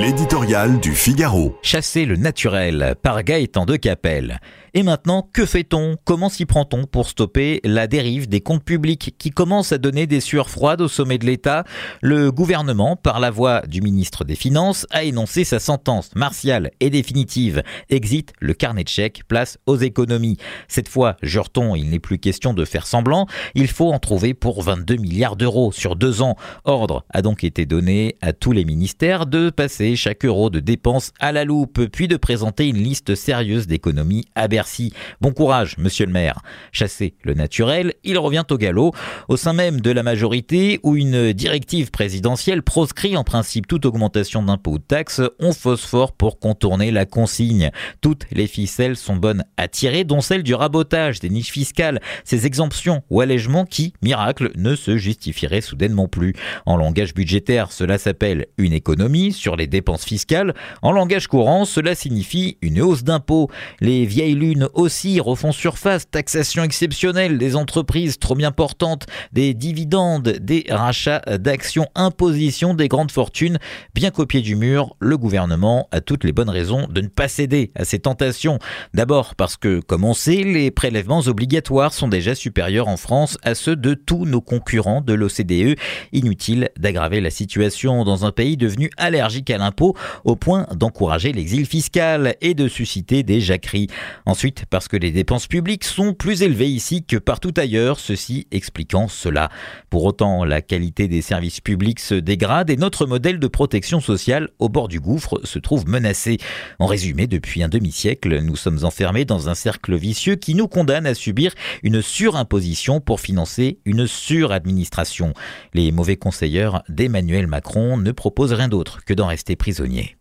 L'éditorial du Figaro. Chasser le naturel par Gaëtan de Capelle. Et maintenant, que fait-on? Comment s'y prend-on pour stopper la dérive des comptes publics qui commencent à donner des sueurs froides au sommet de l'État? Le gouvernement, par la voix du ministre des Finances, a énoncé sa sentence martiale et définitive. Exit le carnet de chèques, place aux économies. Cette fois, jure-t-on, il n'est plus question de faire semblant, il faut en trouver pour 22 milliards d'euros sur deux ans. Ordre a donc été donné à tous les ministères de passer chaque euro de dépenses à la loupe, puis de présenter une liste sérieuse d'économies à Bercy. Bon courage, monsieur le maire. Chasser le naturel, il revient au galop, au sein même de la majorité où une directive présidentielle proscrit en principe toute augmentation d'impôts ou de taxes, on phosphore pour contourner la consigne. Toutes les ficelles sont bonnes à tirer, dont celle du rabotage des niches fiscales, ces exemptions ou allègements qui, miracle, ne se justifieraient soudainement plus. En langage budgétaire, cela s'appelle une économie sur les dépenses fiscales. En langage courant, cela signifie une hausse d'impôts. Les vieilles lunes aussi refont surface, taxation exceptionnelle des entreprises trop bien portantes, des dividendes, des rachats d'actions, imposition des grandes fortunes. Bien qu'au pied du mur, le gouvernement a toutes les bonnes raisons de ne pas céder à ces tentations. D'abord parce que, comme on sait, les prélèvements obligatoires sont déjà supérieurs en France à ceux de tous nos concurrents de l'OCDE. Inutile d'aggraver la situation dans un pays devenu allergique à l'impôt au point d'encourager l'exil fiscal et de susciter des jacqueries. Ensuite, parce que les dépenses publiques sont plus élevées ici que partout ailleurs, ceci expliquant cela. Pour autant, la qualité des services publics se dégrade et notre modèle de protection sociale au bord du gouffre se trouve menacé. En résumé, depuis un demi-siècle, nous sommes enfermés dans un cercle vicieux qui nous condamne à subir une surimposition pour financer une suradministration. Les mauvais conseilleurs d'Emmanuel Macron ne proposent rien d'autre que d'en rester prisonniers.